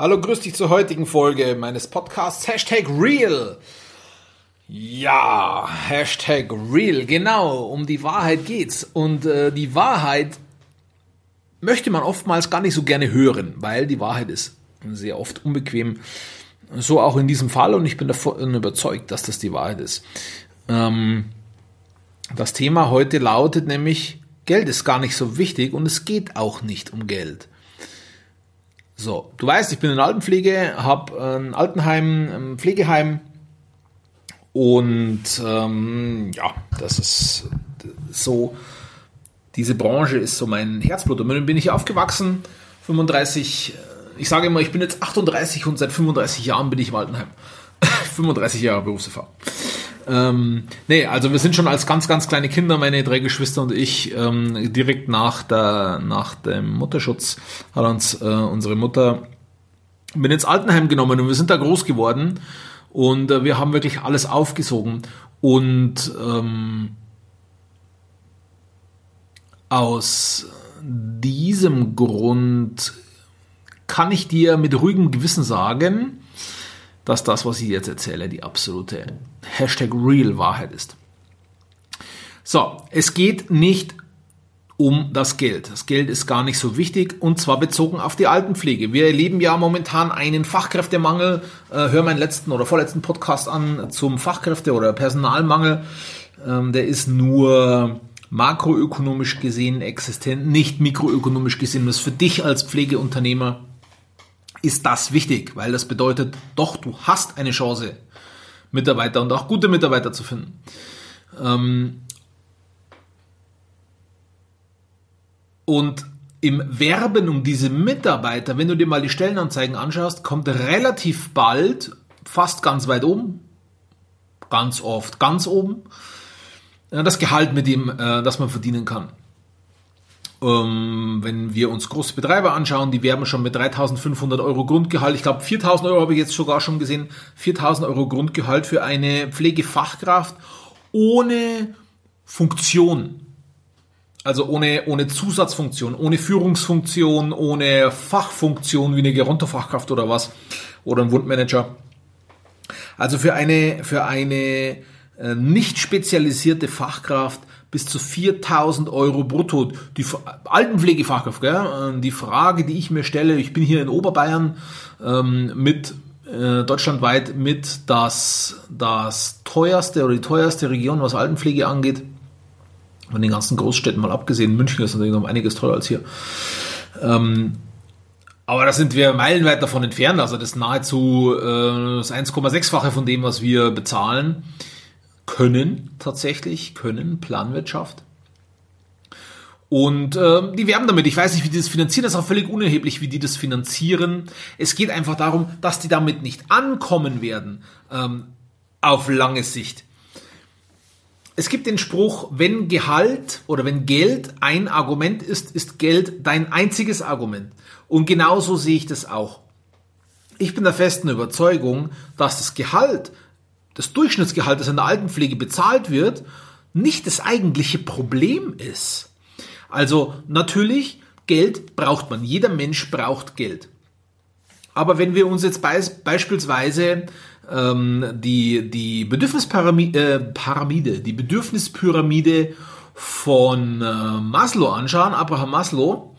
Hallo, grüß dich zur heutigen Folge meines Podcasts Hashtag Real. Ja, Hashtag Real, genau, um die Wahrheit geht's. Und äh, die Wahrheit möchte man oftmals gar nicht so gerne hören, weil die Wahrheit ist sehr oft unbequem. So auch in diesem Fall und ich bin davon überzeugt, dass das die Wahrheit ist. Ähm, das Thema heute lautet nämlich, Geld ist gar nicht so wichtig und es geht auch nicht um Geld. So, du weißt, ich bin in Altenpflege, habe ein Altenheim, ein Pflegeheim und ähm, ja, das ist so, diese Branche ist so mein Herzblut. Und dann bin ich aufgewachsen, 35, ich sage immer, ich bin jetzt 38 und seit 35 Jahren bin ich im Altenheim. 35 Jahre Berufserfahrung. Ähm, nee, also wir sind schon als ganz, ganz kleine Kinder, meine drei Geschwister und ich, ähm, direkt nach, der, nach dem Mutterschutz hat uns äh, unsere Mutter mit ins Altenheim genommen und wir sind da groß geworden und äh, wir haben wirklich alles aufgesogen und ähm, aus diesem Grund kann ich dir mit ruhigem Gewissen sagen, dass das, was ich jetzt erzähle, die absolute Hashtag Real Wahrheit ist. So, es geht nicht um das Geld. Das Geld ist gar nicht so wichtig und zwar bezogen auf die Altenpflege. Wir erleben ja momentan einen Fachkräftemangel. Äh, hör meinen letzten oder vorletzten Podcast an zum Fachkräfte- oder Personalmangel. Ähm, der ist nur makroökonomisch gesehen existent, nicht mikroökonomisch gesehen. Das ist für dich als Pflegeunternehmer ist das wichtig, weil das bedeutet, doch, du hast eine Chance, Mitarbeiter und auch gute Mitarbeiter zu finden. Ähm und im Werben um diese Mitarbeiter, wenn du dir mal die Stellenanzeigen anschaust, kommt relativ bald, fast ganz weit oben, ganz oft ganz oben, das Gehalt, mit dem äh, das man verdienen kann. Ähm, wenn wir uns große Betreiber anschauen, die werben schon mit 3.500 Euro Grundgehalt. Ich glaube, 4.000 Euro habe ich jetzt sogar schon gesehen. 4.000 Euro Grundgehalt für eine Pflegefachkraft ohne Funktion. Also ohne, ohne Zusatzfunktion, ohne Führungsfunktion, ohne Fachfunktion wie eine Gerontofachkraft oder was. Oder ein Wundmanager. Also für eine, für eine äh, nicht spezialisierte Fachkraft bis zu 4000 Euro brutto. Die Altenpflegefachkraft, gell? Ähm, die Frage, die ich mir stelle, ich bin hier in Oberbayern ähm, mit äh, deutschlandweit mit das, das teuerste oder die teuerste Region, was Altenpflege angeht. Von den ganzen Großstädten mal abgesehen, München ist natürlich noch einiges teurer als hier. Ähm, aber da sind wir meilenweit davon entfernt. Also das nahezu äh, das 1,6-fache von dem, was wir bezahlen können tatsächlich, können Planwirtschaft. Und äh, die werben damit. Ich weiß nicht, wie die das finanzieren. Das ist auch völlig unerheblich, wie die das finanzieren. Es geht einfach darum, dass die damit nicht ankommen werden ähm, auf lange Sicht. Es gibt den Spruch, wenn Gehalt oder wenn Geld ein Argument ist, ist Geld dein einziges Argument. Und genauso sehe ich das auch. Ich bin der festen Überzeugung, dass das Gehalt das Durchschnittsgehalt, das in der Altenpflege bezahlt wird, nicht das eigentliche Problem ist. Also natürlich, Geld braucht man. Jeder Mensch braucht Geld. Aber wenn wir uns jetzt beis beispielsweise ähm, die, die Bedürfnispyramide, äh, die Bedürfnispyramide von äh, Maslow anschauen, Abraham Maslow,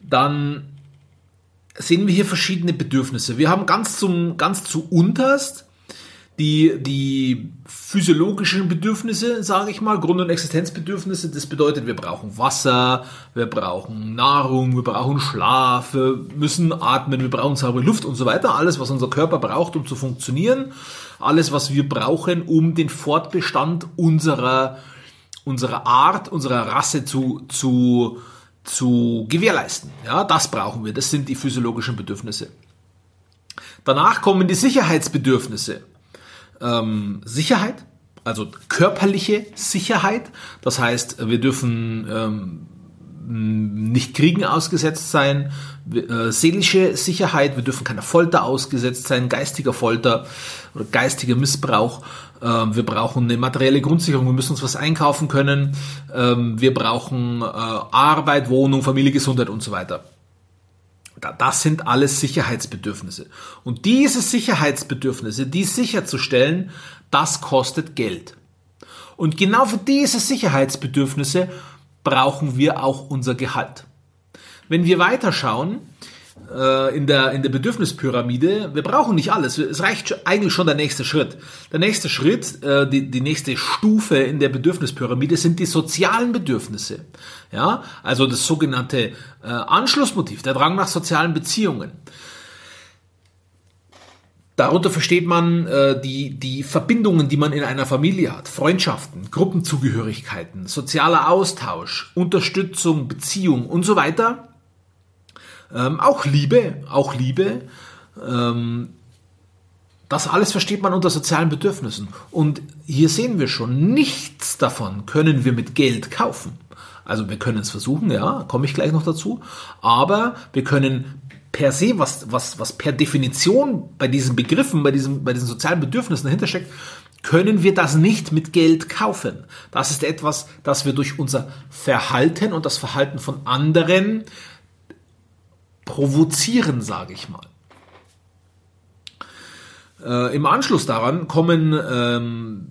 dann sehen wir hier verschiedene Bedürfnisse. Wir haben ganz zum, ganz zu unterst die, die physiologischen Bedürfnisse, sage ich mal, Grund- und Existenzbedürfnisse, das bedeutet, wir brauchen Wasser, wir brauchen Nahrung, wir brauchen Schlaf, wir müssen atmen, wir brauchen saubere Luft und so weiter. Alles, was unser Körper braucht, um zu funktionieren. Alles, was wir brauchen, um den Fortbestand unserer, unserer Art, unserer Rasse zu, zu, zu gewährleisten. Ja, das brauchen wir. Das sind die physiologischen Bedürfnisse. Danach kommen die Sicherheitsbedürfnisse ähm, Sicherheit, also körperliche Sicherheit. Das heißt, wir dürfen ähm, nicht Kriegen ausgesetzt sein, äh, seelische Sicherheit, wir dürfen keiner Folter ausgesetzt sein, geistiger Folter oder geistiger Missbrauch. Äh, wir brauchen eine materielle Grundsicherung, wir müssen uns was einkaufen können, ähm, wir brauchen äh, Arbeit, Wohnung, Familie, Gesundheit und so weiter. Das sind alles Sicherheitsbedürfnisse. Und diese Sicherheitsbedürfnisse, die sicherzustellen, das kostet Geld. Und genau für diese Sicherheitsbedürfnisse brauchen wir auch unser Gehalt. Wenn wir weiterschauen, in der, in der Bedürfnispyramide, wir brauchen nicht alles. Es reicht eigentlich schon der nächste Schritt. Der nächste Schritt, äh, die, die nächste Stufe in der Bedürfnispyramide sind die sozialen Bedürfnisse. Ja, also das sogenannte äh, Anschlussmotiv, der Drang nach sozialen Beziehungen. Darunter versteht man äh, die, die Verbindungen, die man in einer Familie hat, Freundschaften, Gruppenzugehörigkeiten, sozialer Austausch, Unterstützung, Beziehung und so weiter. Ähm, auch Liebe, auch Liebe. Ähm, das alles versteht man unter sozialen Bedürfnissen. Und hier sehen wir schon, nichts davon können wir mit Geld kaufen. Also wir können es versuchen, ja, komme ich gleich noch dazu. Aber wir können per se, was, was, was per Definition bei diesen Begriffen, bei, diesem, bei diesen sozialen Bedürfnissen dahinter steckt, können wir das nicht mit Geld kaufen. Das ist etwas, das wir durch unser Verhalten und das Verhalten von anderen provozieren, sage ich mal. Äh, Im Anschluss daran kommen ähm,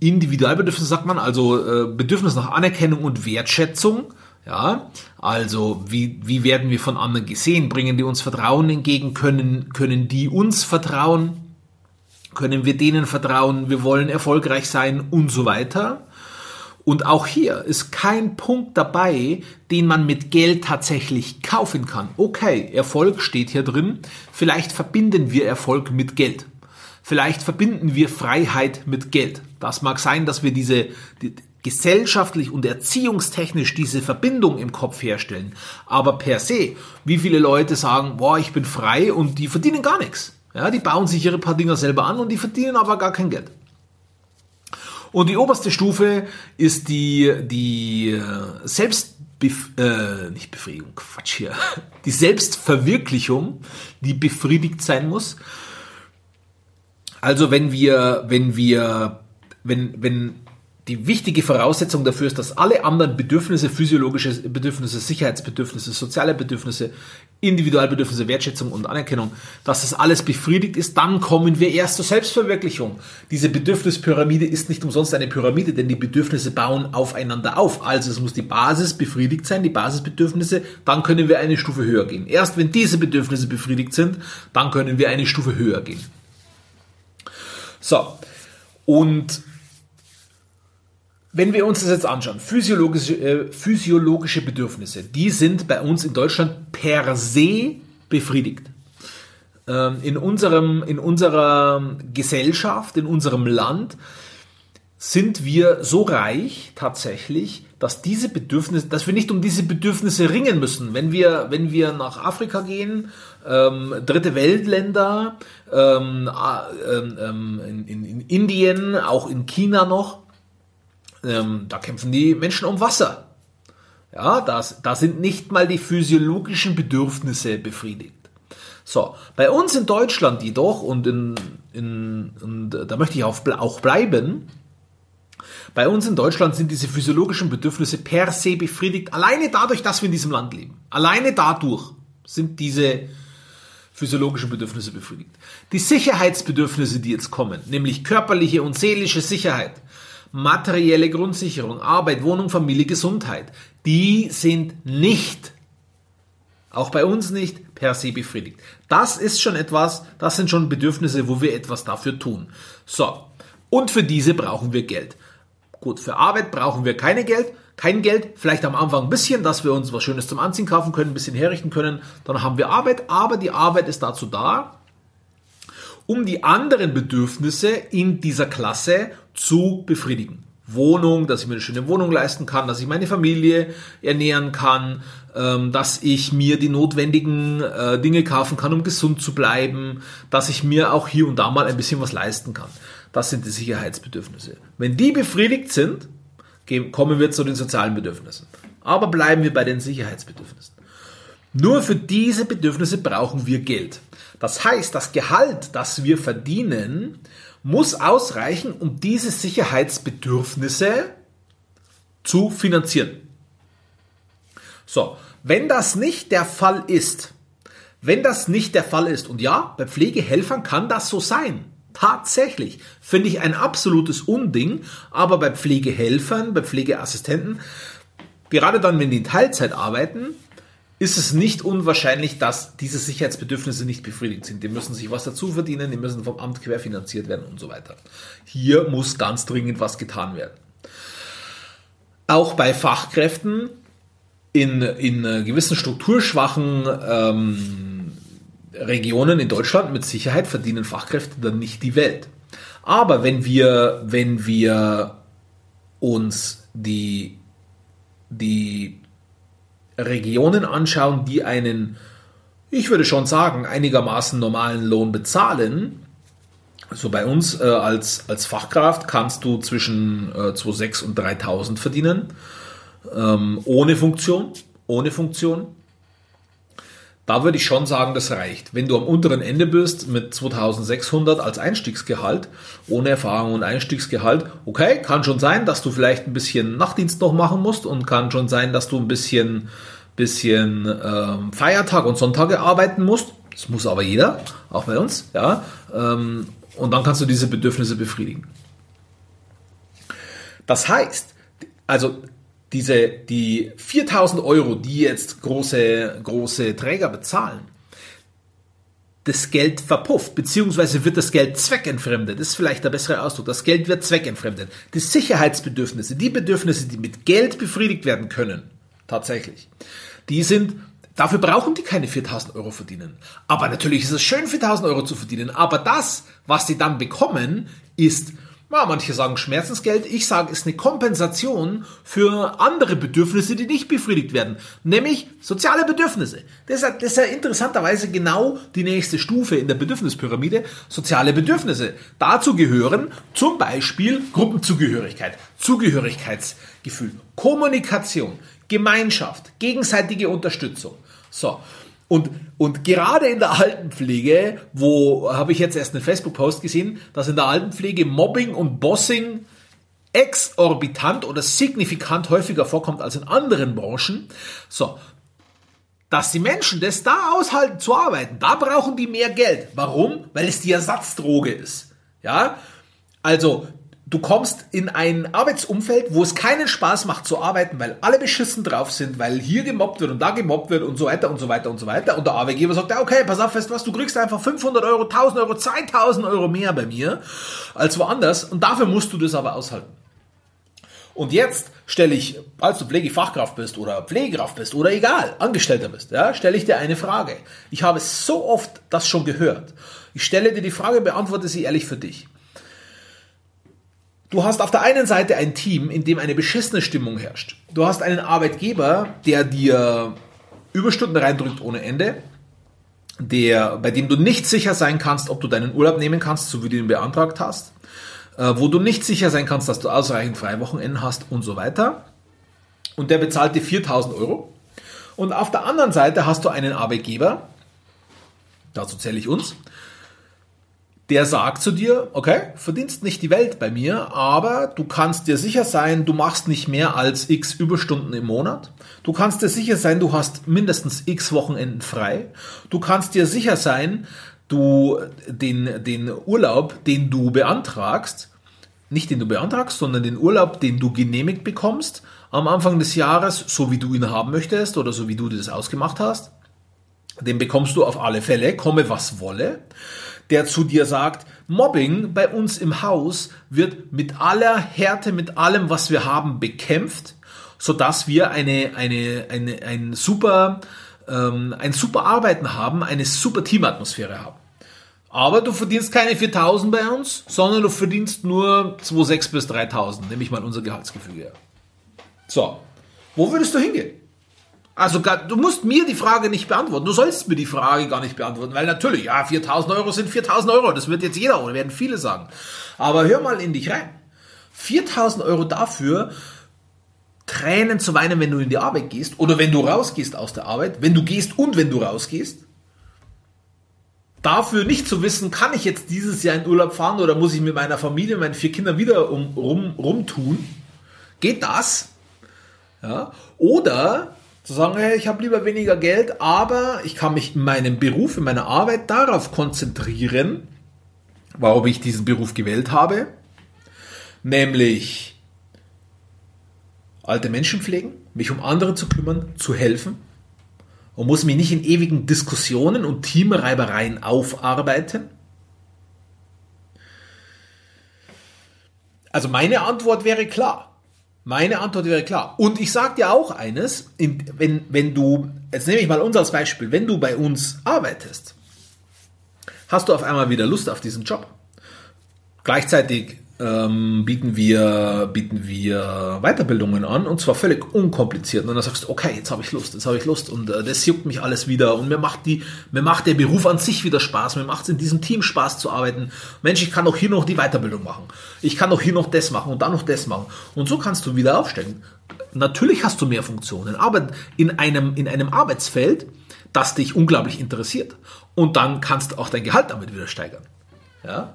Individualbedürfnisse, sagt man, also äh, Bedürfnis nach Anerkennung und Wertschätzung. Ja, also wie, wie werden wir von anderen gesehen? Bringen die uns Vertrauen entgegen? Können, können die uns vertrauen? Können wir denen vertrauen? Wir wollen erfolgreich sein und so weiter. Und auch hier ist kein Punkt dabei, den man mit Geld tatsächlich kaufen kann. Okay, Erfolg steht hier drin. Vielleicht verbinden wir Erfolg mit Geld. Vielleicht verbinden wir Freiheit mit Geld. Das mag sein, dass wir diese die, gesellschaftlich und erziehungstechnisch diese Verbindung im Kopf herstellen. Aber per se, wie viele Leute sagen, boah, ich bin frei und die verdienen gar nichts. Ja, die bauen sich ihre paar Dinger selber an und die verdienen aber gar kein Geld. Und die oberste Stufe ist die, die äh, Selbstbef äh, nicht Befriedigung, Quatsch hier, die Selbstverwirklichung, die befriedigt sein muss. Also wenn wir, wenn wir, wenn, wenn die wichtige Voraussetzung dafür ist, dass alle anderen Bedürfnisse, physiologische Bedürfnisse, Sicherheitsbedürfnisse, soziale Bedürfnisse, Individualbedürfnisse, Wertschätzung und Anerkennung, dass das alles befriedigt ist, dann kommen wir erst zur Selbstverwirklichung. Diese Bedürfnispyramide ist nicht umsonst eine Pyramide, denn die Bedürfnisse bauen aufeinander auf. Also es muss die Basis befriedigt sein, die Basisbedürfnisse, dann können wir eine Stufe höher gehen. Erst wenn diese Bedürfnisse befriedigt sind, dann können wir eine Stufe höher gehen. So. Und wenn wir uns das jetzt anschauen, physiologische, äh, physiologische Bedürfnisse, die sind bei uns in Deutschland per se befriedigt. Ähm, in, unserem, in unserer Gesellschaft, in unserem Land sind wir so reich tatsächlich, dass diese Bedürfnisse, dass wir nicht um diese Bedürfnisse ringen müssen. Wenn wir, wenn wir nach Afrika gehen, ähm, dritte Weltländer, ähm, ähm in, in, in Indien, auch in China noch, ähm, da kämpfen die Menschen um Wasser. Ja, das, da sind nicht mal die physiologischen Bedürfnisse befriedigt. So, bei uns in Deutschland jedoch, und, in, in, und da möchte ich auch, auch bleiben, bei uns in Deutschland sind diese physiologischen Bedürfnisse per se befriedigt, alleine dadurch, dass wir in diesem Land leben. Alleine dadurch sind diese physiologischen Bedürfnisse befriedigt. Die Sicherheitsbedürfnisse, die jetzt kommen, nämlich körperliche und seelische Sicherheit, materielle Grundsicherung, Arbeit, Wohnung, Familie, Gesundheit, die sind nicht, auch bei uns nicht, per se befriedigt. Das ist schon etwas, das sind schon Bedürfnisse, wo wir etwas dafür tun. So, und für diese brauchen wir Geld. Gut, für Arbeit brauchen wir keine Geld, kein Geld, vielleicht am Anfang ein bisschen, dass wir uns was Schönes zum Anziehen kaufen können, ein bisschen herrichten können, dann haben wir Arbeit, aber die Arbeit ist dazu da, um die anderen Bedürfnisse in dieser Klasse zu befriedigen. Wohnung, dass ich mir eine schöne Wohnung leisten kann, dass ich meine Familie ernähren kann, ähm, dass ich mir die notwendigen äh, Dinge kaufen kann, um gesund zu bleiben, dass ich mir auch hier und da mal ein bisschen was leisten kann. Das sind die Sicherheitsbedürfnisse. Wenn die befriedigt sind, kommen wir zu den sozialen Bedürfnissen. Aber bleiben wir bei den Sicherheitsbedürfnissen. Nur für diese Bedürfnisse brauchen wir Geld. Das heißt, das Gehalt, das wir verdienen, muss ausreichen, um diese Sicherheitsbedürfnisse zu finanzieren. So, Wenn das nicht der Fall ist, wenn das nicht der Fall ist, und ja, bei Pflegehelfern kann das so sein, tatsächlich, finde ich ein absolutes Unding, aber bei Pflegehelfern, bei Pflegeassistenten, gerade dann, wenn die in Teilzeit arbeiten, ist es nicht unwahrscheinlich, dass diese Sicherheitsbedürfnisse nicht befriedigt sind. Die müssen sich was dazu verdienen, die müssen vom Amt querfinanziert werden und so weiter. Hier muss ganz dringend was getan werden. Auch bei Fachkräften in, in gewissen strukturschwachen ähm, Regionen in Deutschland mit Sicherheit verdienen Fachkräfte dann nicht die Welt. Aber wenn wir, wenn wir uns die, die Regionen anschauen, die einen, ich würde schon sagen, einigermaßen normalen Lohn bezahlen, so bei uns äh, als, als Fachkraft kannst du zwischen äh, 2.600 und 3.000 verdienen, ähm, ohne Funktion, ohne Funktion. Da würde ich schon sagen, das reicht. Wenn du am unteren Ende bist mit 2600 als Einstiegsgehalt, ohne Erfahrung und Einstiegsgehalt, okay, kann schon sein, dass du vielleicht ein bisschen Nachtdienst noch machen musst und kann schon sein, dass du ein bisschen, bisschen ähm, Feiertag und Sonntage arbeiten musst. Das muss aber jeder, auch bei uns, ja. Ähm, und dann kannst du diese Bedürfnisse befriedigen. Das heißt, also diese, die 4000 Euro, die jetzt große, große Träger bezahlen, das Geld verpufft, beziehungsweise wird das Geld zweckentfremdet. Das ist vielleicht der bessere Ausdruck. Das Geld wird zweckentfremdet. Die Sicherheitsbedürfnisse, die Bedürfnisse, die mit Geld befriedigt werden können, tatsächlich, die sind Dafür brauchen die keine 4000 Euro verdienen. Aber natürlich ist es schön, 4000 Euro zu verdienen. Aber das, was sie dann bekommen, ist ja, manche sagen Schmerzensgeld, ich sage, es ist eine Kompensation für andere Bedürfnisse, die nicht befriedigt werden, nämlich soziale Bedürfnisse. Das ist, das ist ja interessanterweise genau die nächste Stufe in der Bedürfnispyramide, soziale Bedürfnisse. Dazu gehören zum Beispiel Gruppenzugehörigkeit, Zugehörigkeitsgefühl, Kommunikation, Gemeinschaft, gegenseitige Unterstützung. So, und, und gerade in der Altenpflege, wo habe ich jetzt erst einen Facebook-Post gesehen, dass in der Altenpflege Mobbing und Bossing exorbitant oder signifikant häufiger vorkommt als in anderen Branchen. So, dass die Menschen das da aushalten zu arbeiten, da brauchen die mehr Geld. Warum? Weil es die Ersatzdroge ist. Ja, also du kommst in ein Arbeitsumfeld, wo es keinen Spaß macht zu arbeiten, weil alle beschissen drauf sind, weil hier gemobbt wird und da gemobbt wird und so weiter und so weiter und so weiter. Und der Arbeitgeber sagt, ja, okay, pass auf, du was, du kriegst einfach 500 Euro, 1000 Euro, 2000 Euro mehr bei mir als woanders und dafür musst du das aber aushalten. Und jetzt stelle ich, als du Pflegefachkraft bist oder Pflegekraft bist oder egal, Angestellter bist, ja, stelle ich dir eine Frage. Ich habe so oft das schon gehört. Ich stelle dir die Frage, beantworte sie ehrlich für dich. Du hast auf der einen Seite ein Team, in dem eine beschissene Stimmung herrscht. Du hast einen Arbeitgeber, der dir Überstunden reindrückt ohne Ende, der, bei dem du nicht sicher sein kannst, ob du deinen Urlaub nehmen kannst, so wie du ihn beantragt hast, äh, wo du nicht sicher sein kannst, dass du ausreichend Freiwochenenden hast und so weiter. Und der bezahlt dir 4000 Euro. Und auf der anderen Seite hast du einen Arbeitgeber, dazu zähle ich uns, der sagt zu dir, okay, verdienst nicht die Welt bei mir, aber du kannst dir sicher sein, du machst nicht mehr als x Überstunden im Monat. Du kannst dir sicher sein, du hast mindestens x Wochenenden frei. Du kannst dir sicher sein, du den, den Urlaub, den du beantragst, nicht den du beantragst, sondern den Urlaub, den du genehmigt bekommst am Anfang des Jahres, so wie du ihn haben möchtest oder so wie du das ausgemacht hast, den bekommst du auf alle Fälle, komme was wolle der zu dir sagt, Mobbing bei uns im Haus wird mit aller Härte, mit allem, was wir haben, bekämpft, sodass wir eine, eine, eine, ein super, ähm, ein super Arbeiten haben, eine super Teamatmosphäre haben. Aber du verdienst keine 4000 bei uns, sondern du verdienst nur 2,6 bis 3000, nämlich mal unser Gehaltsgefüge. So, wo würdest du hingehen? Also du musst mir die Frage nicht beantworten. Du sollst mir die Frage gar nicht beantworten, weil natürlich, ja, 4000 Euro sind 4000 Euro. Das wird jetzt jeder oder werden viele sagen. Aber hör mal in dich rein. 4000 Euro dafür, Tränen zu weinen, wenn du in die Arbeit gehst oder wenn du rausgehst aus der Arbeit, wenn du gehst und wenn du rausgehst. Dafür nicht zu wissen, kann ich jetzt dieses Jahr in Urlaub fahren oder muss ich mit meiner Familie, meinen vier Kindern wieder um, rum, rumtun? Geht das? Ja? Oder Zu sagen, hey, ich habe lieber weniger Geld, aber ich kann mich in meinem Beruf, in meiner Arbeit darauf konzentrieren, warum ich diesen Beruf gewählt habe, nämlich alte Menschen pflegen, mich um andere zu kümmern, zu helfen und muss mich nicht in ewigen Diskussionen und Teamreibereien aufarbeiten. Also meine Antwort wäre klar. Meine Antwort wäre klar. Und ich sage dir auch eines, wenn, wenn du, jetzt nehme ich mal uns als Beispiel, wenn du bei uns arbeitest, hast du auf einmal wieder Lust auf diesen Job. Gleichzeitig ähm, bieten, wir, bieten wir Weiterbildungen an und zwar völlig unkompliziert. Und dann sagst du, okay, jetzt habe ich Lust, jetzt habe ich Lust und äh, das juckt mich alles wieder und mir macht, die, mir macht der Beruf an sich wieder Spaß, mir macht es in diesem Team Spaß zu arbeiten. Mensch, ich kann auch hier noch die Weiterbildung machen. Ich kann auch hier noch das machen und dann noch das machen. Und so kannst du wieder aufsteigen. Natürlich hast du mehr Funktionen, aber in einem, in einem Arbeitsfeld, das dich unglaublich interessiert. Und dann kannst du auch dein Gehalt damit wieder steigern. Ja?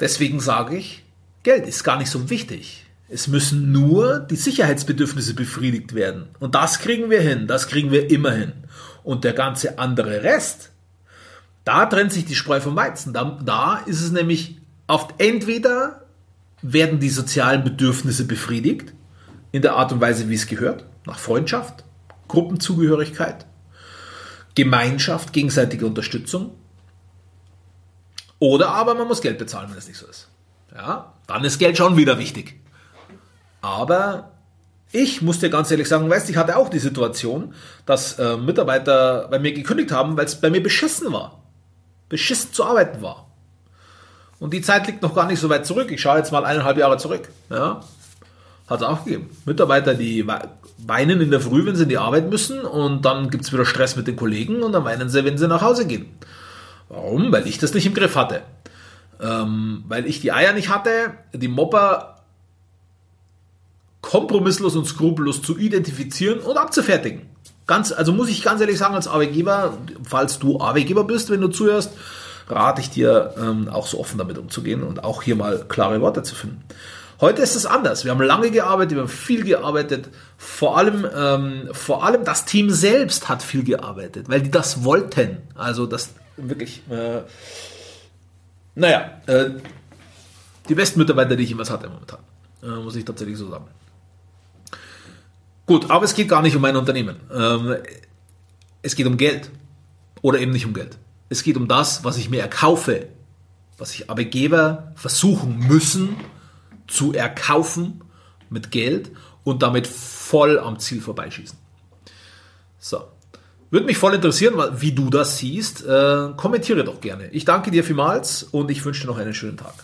Deswegen sage ich, Geld ist gar nicht so wichtig. Es müssen nur die Sicherheitsbedürfnisse befriedigt werden. Und das kriegen wir hin, das kriegen wir immer hin. Und der ganze andere Rest, da trennt sich die Spreu vom Weizen. Da, da ist es nämlich oft entweder werden die sozialen Bedürfnisse befriedigt, in der Art und Weise, wie es gehört, nach Freundschaft, Gruppenzugehörigkeit, Gemeinschaft, gegenseitige Unterstützung, oder aber man muss Geld bezahlen, wenn es nicht so ist. Ja, dann ist Geld schon wieder wichtig. Aber ich muss dir ganz ehrlich sagen, weißt, ich hatte auch die Situation, dass äh, Mitarbeiter bei mir gekündigt haben, weil es bei mir beschissen war. Beschissen zu arbeiten war. Und die Zeit liegt noch gar nicht so weit zurück. Ich schaue jetzt mal eineinhalb Jahre zurück. Ja, hat es auch gegeben. Mitarbeiter, die weinen in der Früh, wenn sie in die Arbeit müssen und dann gibt es wieder Stress mit den Kollegen und dann weinen sie, wenn sie nach Hause gehen. Warum? Weil ich das nicht im Griff hatte. Ähm, weil ich die Eier nicht hatte, die Mopper kompromisslos und skrupellos zu identifizieren und abzufertigen. Ganz, also muss ich ganz ehrlich sagen, als Arbeitgeber, falls du Arbeitgeber bist, wenn du zuhörst, rate ich dir, ähm, auch so offen damit umzugehen und auch hier mal klare Worte zu finden. Heute ist es anders. Wir haben lange gearbeitet, wir haben viel gearbeitet. Vor allem, ähm, vor allem das Team selbst hat viel gearbeitet, weil die das wollten. Also das wirklich, äh, naja, äh, die besten Mitarbeiter, die ich jemals hatte momentan. Äh, muss ich tatsächlich so sagen. Gut, aber es geht gar nicht um mein Unternehmen. Ähm, es geht um Geld. Oder eben nicht um Geld. Es geht um das, was ich mir erkaufe. Was sich Arbeitgeber versuchen müssen zu erkaufen mit Geld und damit voll am Ziel vorbeischießen. So. Würde mich voll interessieren, wie du das siehst. Äh, kommentiere doch gerne. Ich danke dir vielmals und ich wünsche dir noch einen schönen Tag.